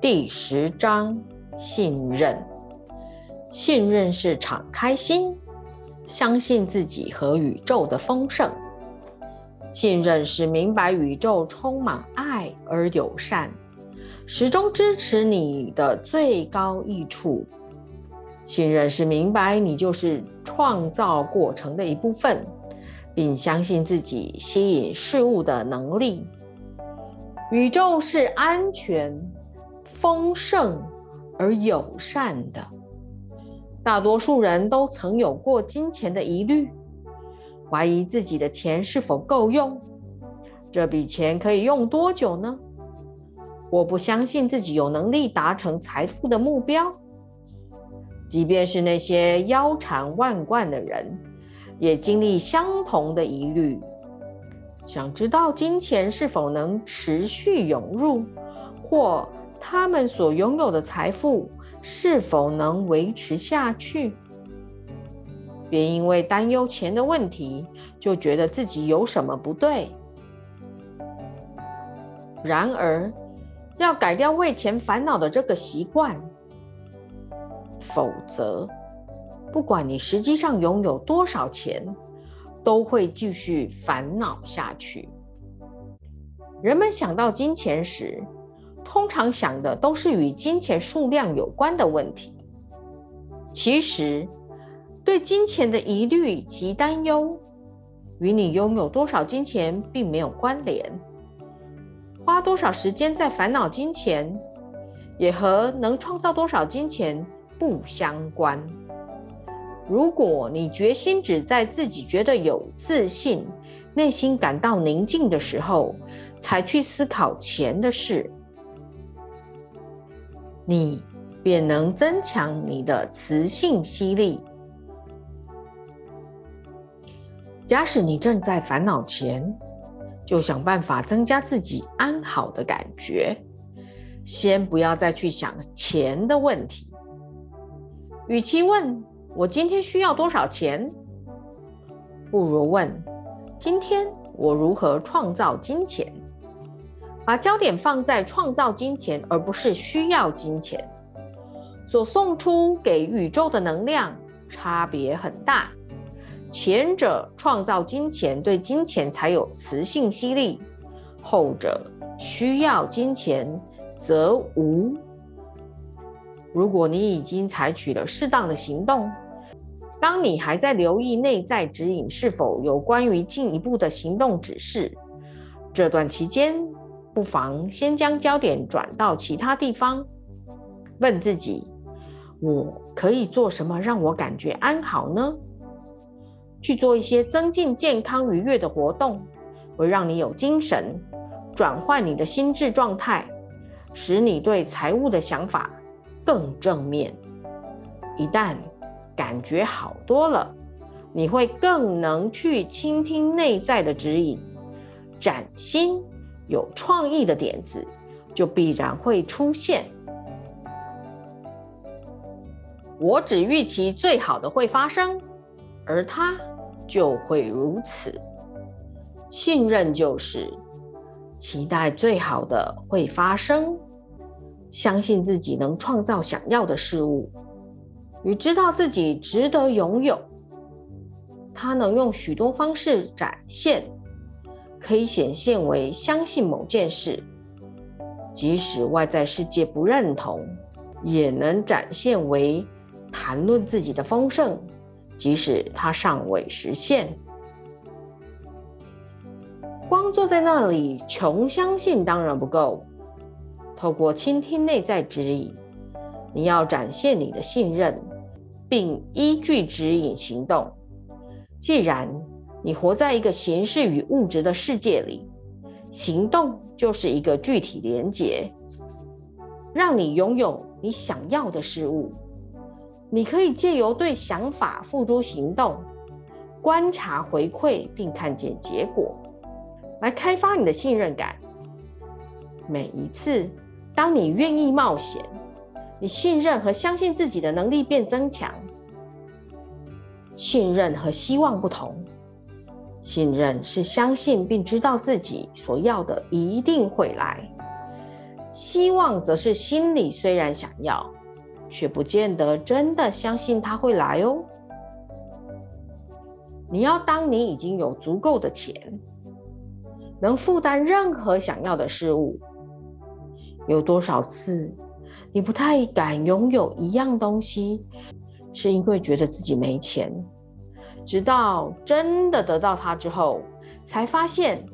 第十章：信任。信任是敞开心，相信自己和宇宙的丰盛。信任是明白宇宙充满爱而友善，始终支持你的最高益处。信任是明白你就是创造过程的一部分，并相信自己吸引事物的能力。宇宙是安全、丰盛而友善的。大多数人都曾有过金钱的疑虑，怀疑自己的钱是否够用，这笔钱可以用多久呢？我不相信自己有能力达成财富的目标。即便是那些腰缠万贯的人，也经历相同的疑虑。想知道金钱是否能持续涌入，或他们所拥有的财富是否能维持下去？别因为担忧钱的问题，就觉得自己有什么不对。然而，要改掉为钱烦恼的这个习惯，否则，不管你实际上拥有多少钱。都会继续烦恼下去。人们想到金钱时，通常想的都是与金钱数量有关的问题。其实，对金钱的疑虑及担忧，与你拥有多少金钱并没有关联。花多少时间在烦恼金钱，也和能创造多少金钱不相关。如果你决心只在自己觉得有自信、内心感到宁静的时候，才去思考钱的事，你便能增强你的磁性吸力。假使你正在烦恼钱，就想办法增加自己安好的感觉，先不要再去想钱的问题。与其问，我今天需要多少钱？不如问：今天我如何创造金钱？把焦点放在创造金钱，而不是需要金钱。所送出给宇宙的能量差别很大。前者创造金钱，对金钱才有磁性吸力；后者需要金钱，则无。如果你已经采取了适当的行动，当你还在留意内在指引是否有关于进一步的行动指示，这段期间不妨先将焦点转到其他地方，问自己：我可以做什么让我感觉安好呢？去做一些增进健康愉悦的活动，会让你有精神，转换你的心智状态，使你对财务的想法。更正面。一旦感觉好多了，你会更能去倾听内在的指引，崭新有创意的点子就必然会出现。我只预期最好的会发生，而它就会如此。信任就是期待最好的会发生。相信自己能创造想要的事物，与知道自己值得拥有。它能用许多方式展现，可以显现为相信某件事，即使外在世界不认同；也能展现为谈论自己的丰盛，即使它尚未实现。光坐在那里穷相信当然不够。透过倾听内在指引，你要展现你的信任，并依据指引行动。既然你活在一个形式与物质的世界里，行动就是一个具体连结，让你拥有你想要的事物。你可以借由对想法付诸行动，观察回馈并看见结果，来开发你的信任感。每一次。当你愿意冒险，你信任和相信自己的能力变增强。信任和希望不同，信任是相信并知道自己所要的一定会来，希望则是心里虽然想要，却不见得真的相信他会来哦。你要当你已经有足够的钱，能负担任何想要的事物。有多少次，你不太敢拥有一样东西，是因为觉得自己没钱，直到真的得到它之后，才发现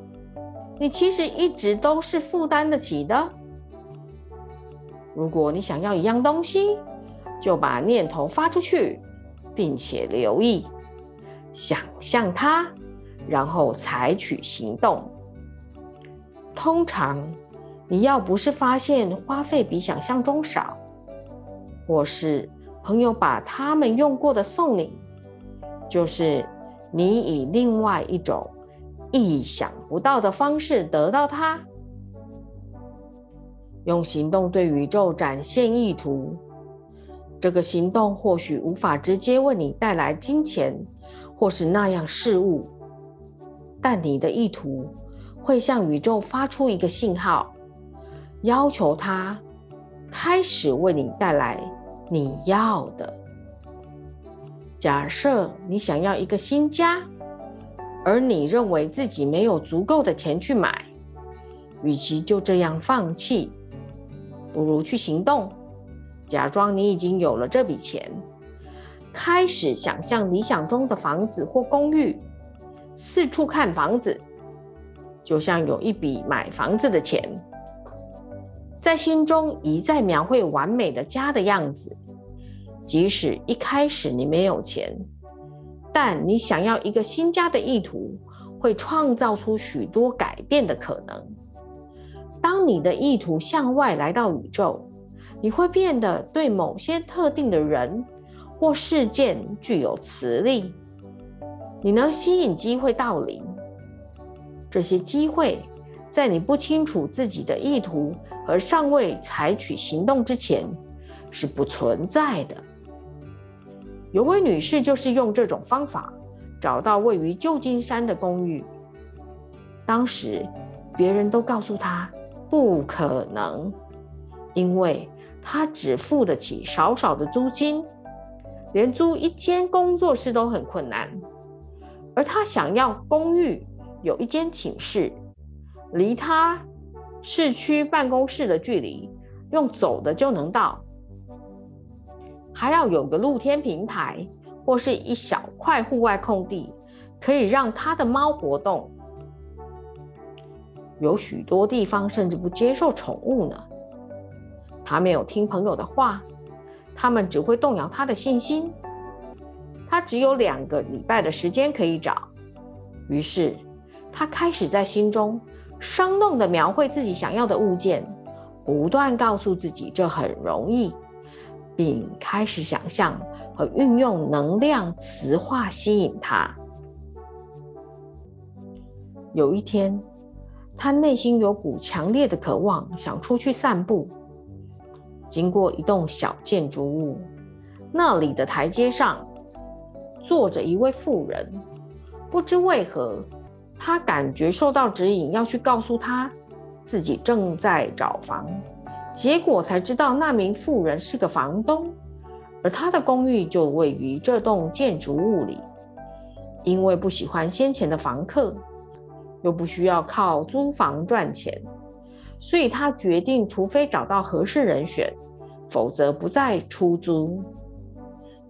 你其实一直都是负担得起的。如果你想要一样东西，就把念头发出去，并且留意、想象它，然后采取行动。通常，你要不是发现花费比想象中少，或是朋友把他们用过的送你，就是你以另外一种意想不到的方式得到它。用行动对宇宙展现意图，这个行动或许无法直接为你带来金钱，或是那样事物，但你的意图会向宇宙发出一个信号，要求它开始为你带来你要的。假设你想要一个新家，而你认为自己没有足够的钱去买，与其就这样放弃。不如去行动，假装你已经有了这笔钱，开始想象理想中的房子或公寓，四处看房子，就像有一笔买房子的钱，在心中一再描绘完美的家的样子。即使一开始你没有钱，但你想要一个新家的意图，会创造出许多改变的可能。当你的意图向外来到宇宙，你会变得对某些特定的人或事件具有磁力。你能吸引机会到临。这些机会在你不清楚自己的意图和尚未采取行动之前是不存在的。有位女士就是用这种方法找到位于旧金山的公寓。当时别人都告诉她。不可能，因为她只付得起少少的租金，连租一间工作室都很困难。而她想要公寓有一间寝室，离她市区办公室的距离用走的就能到，还要有个露天平台或是一小块户外空地，可以让他的猫活动。有许多地方甚至不接受宠物呢。他没有听朋友的话，他们只会动摇他的信心。他只有两个礼拜的时间可以找，于是他开始在心中生动地描绘自己想要的物件，不断告诉自己这很容易，并开始想象和运用能量磁化吸引他。有一天。他内心有股强烈的渴望，想出去散步。经过一栋小建筑物，那里的台阶上坐着一位妇人。不知为何，他感觉受到指引，要去告诉他自己正在找房。结果才知道，那名妇人是个房东，而他的公寓就位于这栋建筑物里。因为不喜欢先前的房客。又不需要靠租房赚钱，所以他决定，除非找到合适人选，否则不再出租。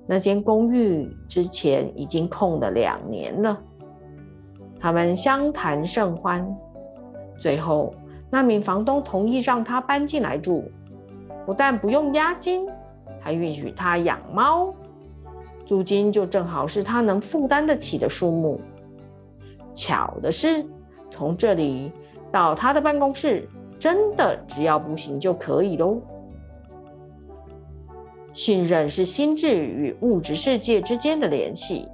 那间公寓之前已经空了两年了。他们相谈甚欢，最后那名房东同意让他搬进来住，不但不用押金，还允许他养猫，租金就正好是他能负担得起的数目。巧的是。从这里到他的办公室，真的只要步行就可以喽。信任是心智与物质世界之间的联系。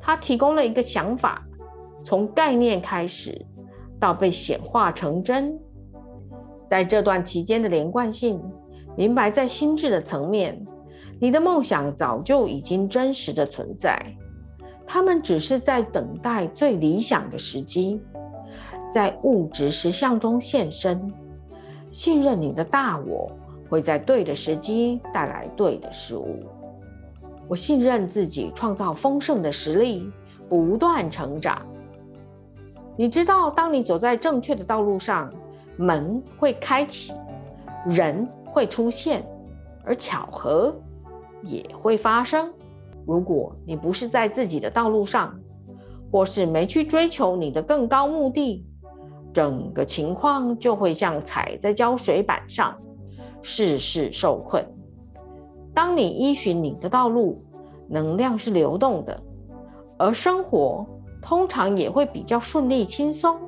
他提供了一个想法，从概念开始到被显化成真，在这段期间的连贯性，明白在心智的层面，你的梦想早就已经真实的存在，他们只是在等待最理想的时机。在物质实相中现身，信任你的大我会在对的时机带来对的事物。我信任自己创造丰盛的实力，不断成长。你知道，当你走在正确的道路上，门会开启，人会出现，而巧合也会发生。如果你不是在自己的道路上，或是没去追求你的更高目的，整个情况就会像踩在胶水板上，事事受困。当你依循你的道路，能量是流动的，而生活通常也会比较顺利轻松。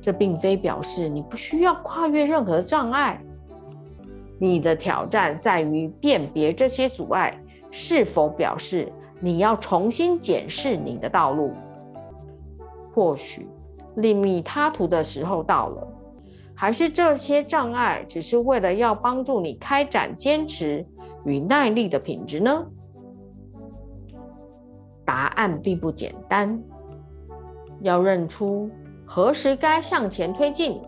这并非表示你不需要跨越任何障碍，你的挑战在于辨别这些阻碍是否表示你要重新检视你的道路。或许。另觅他途的时候到了，还是这些障碍只是为了要帮助你开展坚持与耐力的品质呢？答案并不简单，要认出何时该向前推进，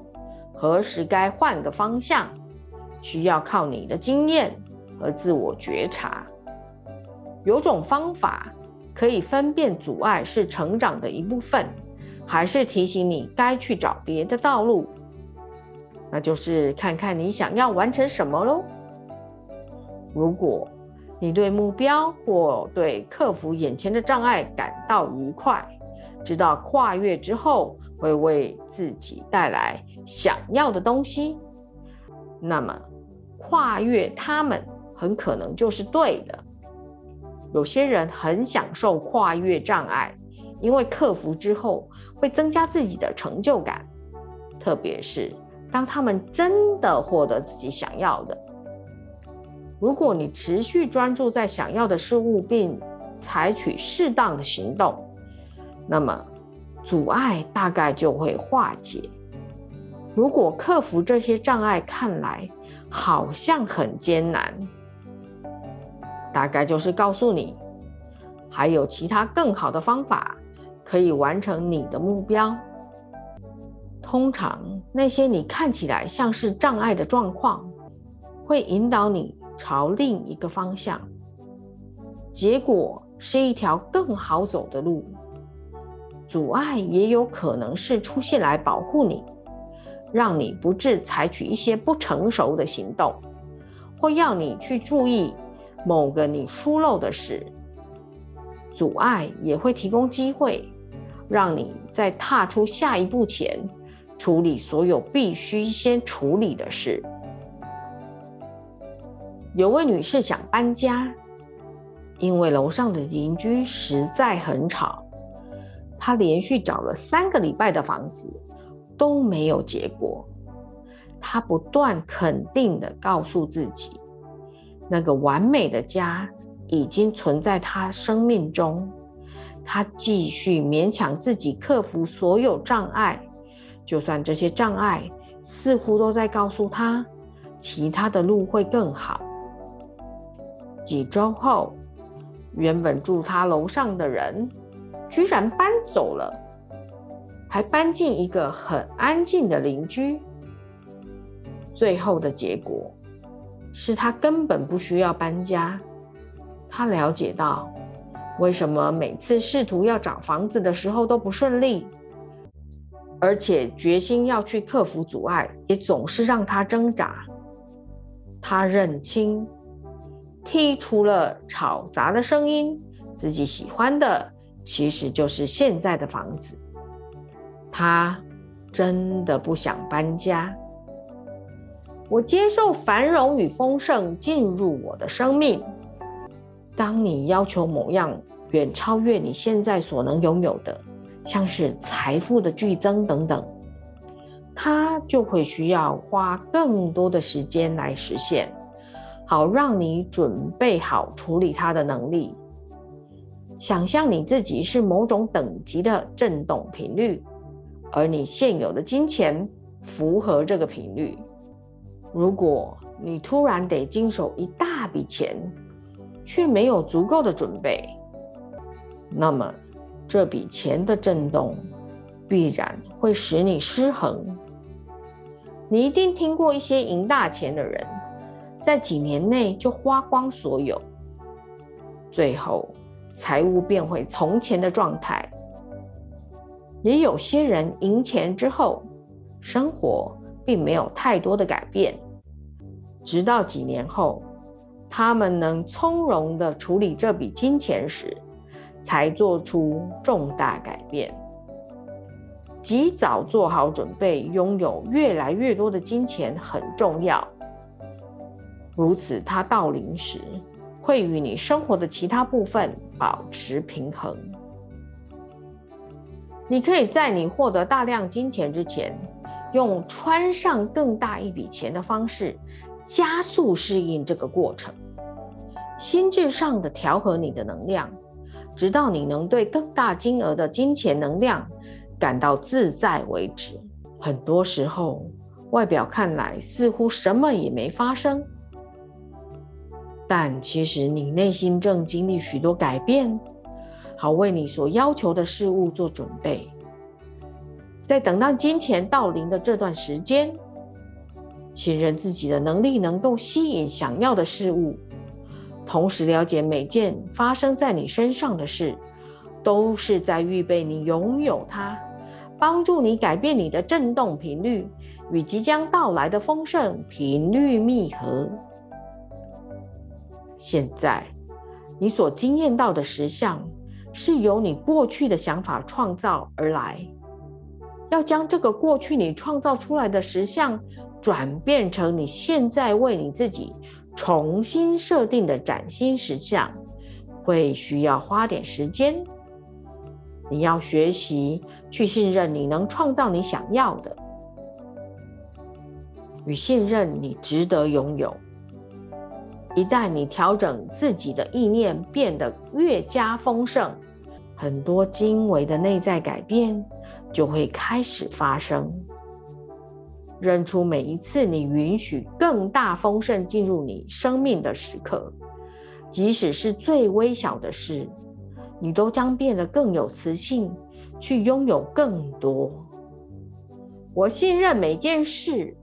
何时该换个方向，需要靠你的经验和自我觉察。有种方法可以分辨阻碍是成长的一部分。还是提醒你该去找别的道路，那就是看看你想要完成什么喽。如果你对目标或对克服眼前的障碍感到愉快，知道跨越之后会为自己带来想要的东西，那么跨越他们很可能就是对的。有些人很享受跨越障碍。因为克服之后会增加自己的成就感，特别是当他们真的获得自己想要的。如果你持续专注在想要的事物，并采取适当的行动，那么阻碍大概就会化解。如果克服这些障碍看来好像很艰难，大概就是告诉你还有其他更好的方法。可以完成你的目标。通常，那些你看起来像是障碍的状况，会引导你朝另一个方向，结果是一条更好走的路。阻碍也有可能是出现来保护你，让你不致采取一些不成熟的行动，或要你去注意某个你疏漏的事。阻碍也会提供机会。让你在踏出下一步前，处理所有必须先处理的事。有位女士想搬家，因为楼上的邻居实在很吵。他连续找了三个礼拜的房子，都没有结果。他不断肯定的告诉自己，那个完美的家已经存在他生命中。他继续勉强自己克服所有障碍，就算这些障碍似乎都在告诉他，其他的路会更好。几周后，原本住他楼上的人居然搬走了，还搬进一个很安静的邻居。最后的结果是他根本不需要搬家。他了解到。为什么每次试图要找房子的时候都不顺利？而且决心要去克服阻碍，也总是让他挣扎。他认清，剔除了吵杂的声音，自己喜欢的其实就是现在的房子。他真的不想搬家。我接受繁荣与丰盛进入我的生命。当你要求某样，远超越你现在所能拥有的，像是财富的剧增等等，它就会需要花更多的时间来实现，好让你准备好处理它的能力。想象你自己是某种等级的振动频率，而你现有的金钱符合这个频率。如果你突然得经手一大笔钱，却没有足够的准备。那么，这笔钱的震动必然会使你失衡。你一定听过一些赢大钱的人，在几年内就花光所有，最后财务变回从前的状态。也有些人赢钱之后，生活并没有太多的改变，直到几年后，他们能从容的处理这笔金钱时，才做出重大改变。及早做好准备，拥有越来越多的金钱很重要。如此，他到临时会与你生活的其他部分保持平衡。你可以在你获得大量金钱之前，用穿上更大一笔钱的方式，加速适应这个过程，心智上的调和你的能量，直到你能对更大金额的金钱能量。感到自在为止。很多时候，外表看来似乎什么也没发生，但其实你内心正经历许多改变，好为你所要求的事物做准备。在等到金钱到临的这段时间，信任自己的能力能够吸引想要的事物，同时了解每件发生在你身上的事，都是在预备你拥有它。帮助你改变你的振动频率，与即将到来的丰盛频率密合。现在，你所经验到的实相，是由你过去的想法创造而来。要将这个过去你创造出来的实相，转变成你现在为你自己重新设定的崭新实相，会需要花点时间。你要学习。去信任你能创造你想要的，与信任你值得拥有。一旦你调整自己的意念，变得越加丰盛，很多精微的内在改变就会开始发生。认出每一次你允许更大丰盛进入你生命的时刻，即使是最微小的事，你都将变得更有磁性。去拥有更多。我信任每件事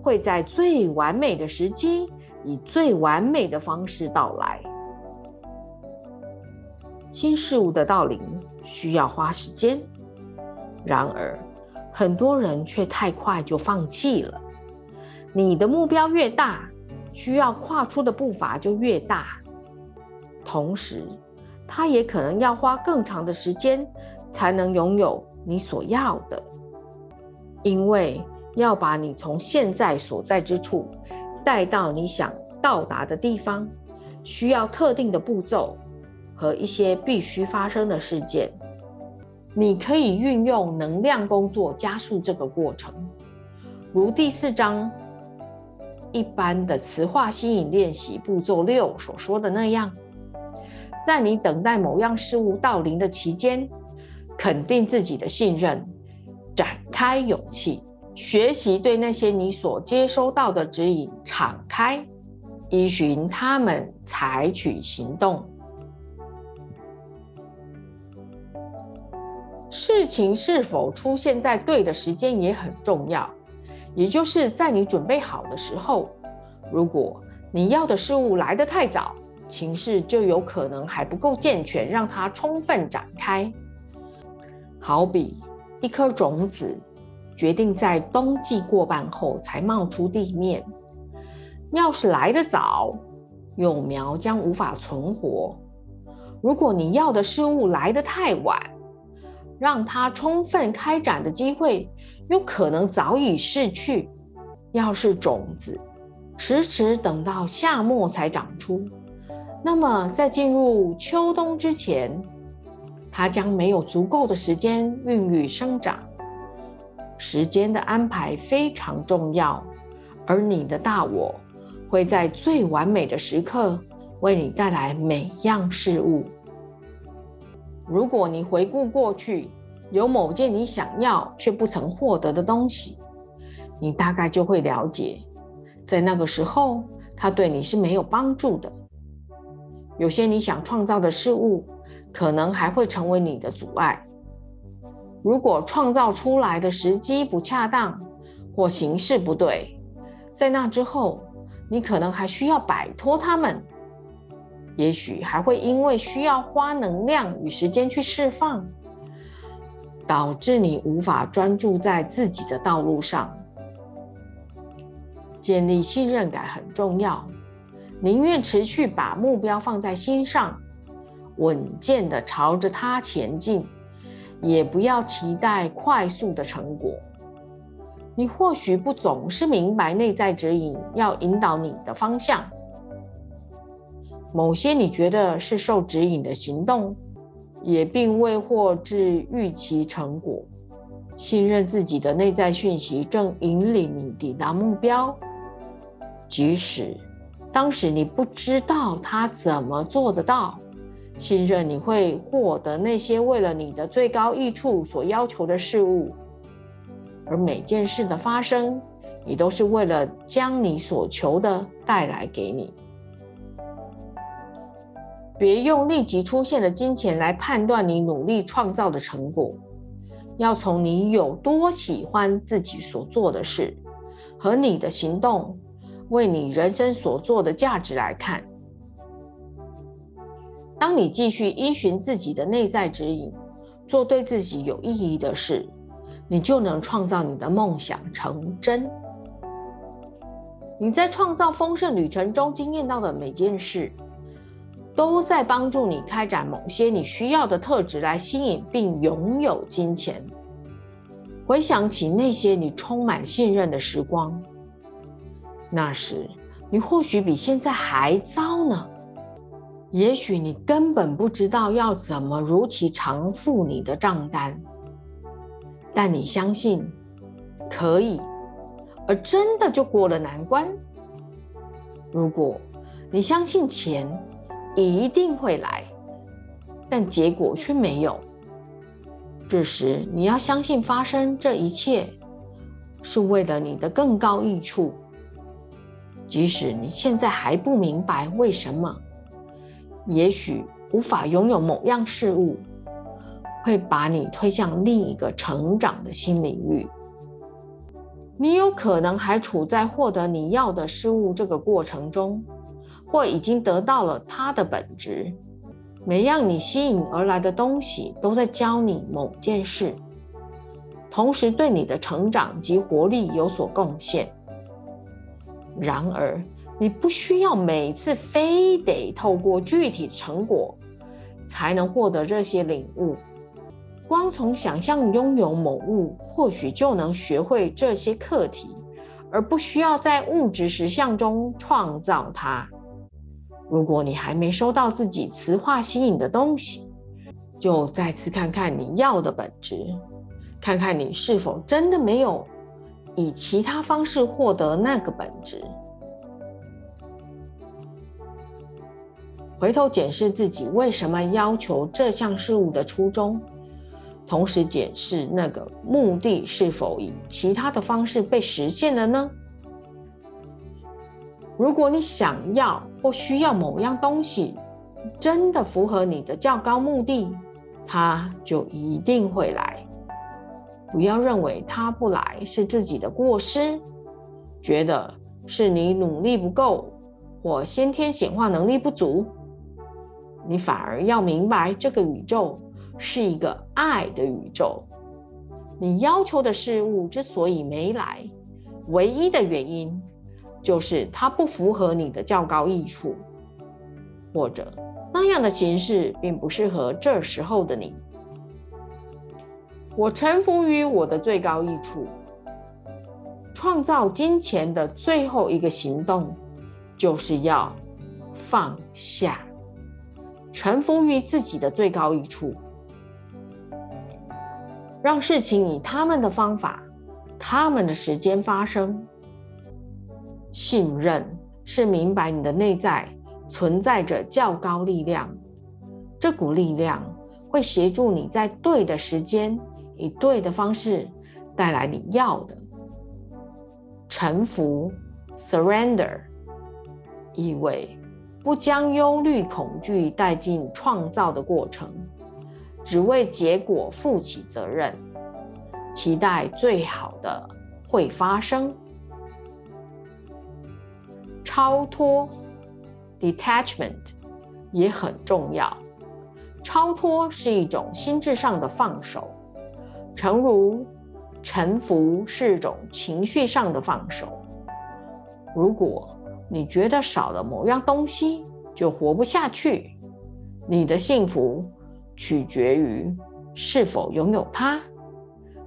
会在最完美的时机，以最完美的方式到来。新事物的到临需要花时间，然而很多人却太快就放弃了。你的目标越大，需要跨出的步伐就越大，同时，它也可能要花更长的时间。才能拥有你所要的，因为要把你从现在所在之处带到你想到达的地方，需要特定的步骤和一些必须发生的事件。你可以运用能量工作加速这个过程，如第四章一般的磁化吸引练习步骤六所说的那样，在你等待某样事物到临的期间。肯定自己的信任，展开勇气，学习对那些你所接收到的指引敞开，依循他们采取行动。事情是否出现在对的时间也很重要，也就是在你准备好的时候。如果你要的事物来得太早，情势就有可能还不够健全，让它充分展开。好比一颗种子，决定在冬季过半后才冒出地面。要是来得早，幼苗将无法存活。如果你要的事物来得太晚，让它充分开展的机会有可能早已逝去。要是种子迟迟等到夏末才长出，那么在进入秋冬之前。它将没有足够的时间孕育生长，时间的安排非常重要，而你的大我会在最完美的时刻为你带来每样事物。如果你回顾过去，有某件你想要却不曾获得的东西，你大概就会了解，在那个时候它对你是没有帮助的。有些你想创造的事物。可能还会成为你的阻碍。如果创造出来的时机不恰当，或形式不对，在那之后，你可能还需要摆脱他们，也许还会因为需要花能量与时间去释放，导致你无法专注在自己的道路上。建立信任感很重要，宁愿持续把目标放在心上，稳健的朝着它前进，也不要期待快速的成果。你或许不总是明白内在指引要引导你的方向，某些你觉得是受指引的行动，也并未获至预期成果。信任自己的内在讯息正引领你抵达目标。即使当时你不知道他怎么做得到，信任你会获得那些为了你的最高益处所要求的事物，而每件事的发生也都是为了将你所求的带来给你。别用立即出现的金钱来判断你努力创造的成果，要从你有多喜欢自己所做的事和你的行动。为你人生所做的价值来看，当你继续依循自己的内在指引，做对自己有意义的事，你就能创造你的梦想成真。你在创造丰盛旅程中经验到的每件事，都在帮助你开展某些你需要的特质来吸引并拥有金钱。回想起那些你充满信任的时光。那时，你或许比现在还糟呢。也许你根本不知道要怎么如期偿付你的账单，但你相信可以，而真的就过了难关。如果你相信钱一定会来，但结果却没有，这时你要相信发生这一切是为了你的更高益处。即使你现在还不明白为什么，也许无法拥有某样事物，会把你推向另一个成长的新领域。你有可能还处在获得你要的事物这个过程中，或已经得到了它的本质。每样你吸引而来的东西都在教你某件事，同时对你的成长及活力有所贡献。然而，你不需要每次非得透过具体成果才能获得这些领悟。光从想象拥有某物，或许就能学会这些课题，而不需要在物质实相中创造它。如果你还没收到自己磁化吸引的东西，就再次看看你要的本质，看看你是否真的没有。以其他方式获得那个本质。回头检视自己为什么要求这项事物的初衷，同时检视那个目的是否以其他的方式被实现了呢？如果你想要或需要某样东西，真的符合你的较高目的，它就一定会来。不要认为他不来是自己的过失，觉得是你努力不够或先天显化能力不足。你反而要明白，这个宇宙是一个爱的宇宙。你要求的事物之所以没来，唯一的原因就是它不符合你的较高益处，或者那样的形式并不适合这时候的你。我臣服于我的最高益处。创造金钱的最后一个行动，就是要放下，臣服于自己的最高一处，让事情以他们的方法、他们的时间发生。信任是明白你的内在存在着较高力量，这股力量会协助你在对的时间。以对的方式带来你要的臣服 （surrender），意味不将忧虑、恐惧带进创造的过程，只为结果负起责任，期待最好的会发生。超脱 （detachment） 也很重要。超脱是一种心智上的放手，诚如臣服是一种情绪上的放手。如果你觉得少了某样东西就活不下去，你的幸福取决于是否拥有它。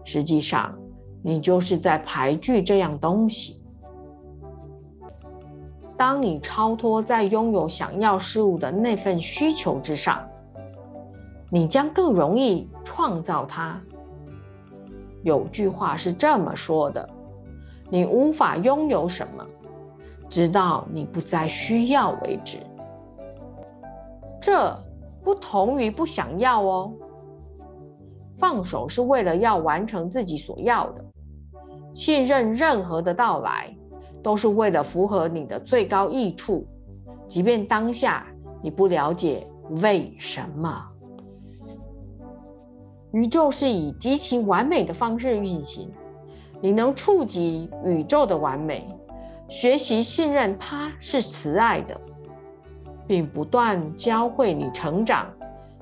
实际上，你就是在排拒这样东西。当你超脱在拥有想要事物的那份需求之上，你将更容易创造它。有句话是这么说的：“你无法拥有什么，直到你不再需要为止。”这不同于不想要哦。放手是为了要完成自己所要的，信任任何的到来都是为了符合你的最高益处，即便当下你不了解为什么。宇宙是以极其完美的方式运行，你能触及宇宙的完美，学习信任它是慈爱的，并不断教会你成长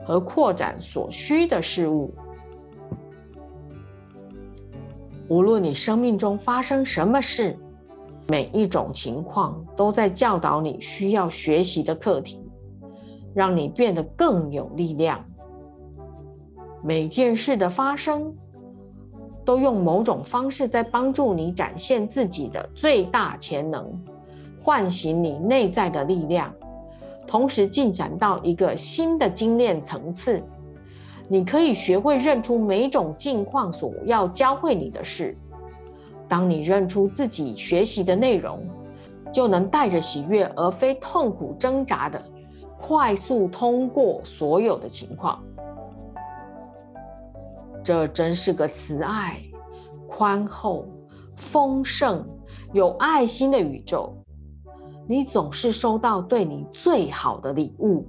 和扩展所需的事物。无论你生命中发生什么事，每一种情况都在教导你需要学习的课题，让你变得更有力量。每件事的发生，都用某种方式在帮助你展现自己的最大潜能，唤醒你内在的力量，同时进展到一个新的精炼层次。你可以学会认出每种境况所要教会你的事。当你认出自己学习的内容，就能带着喜悦而非痛苦挣扎的，快速通过所有的情况。这真是个慈爱、宽厚、丰盛、有爱心的宇宙。你总是收到对你最好的礼物。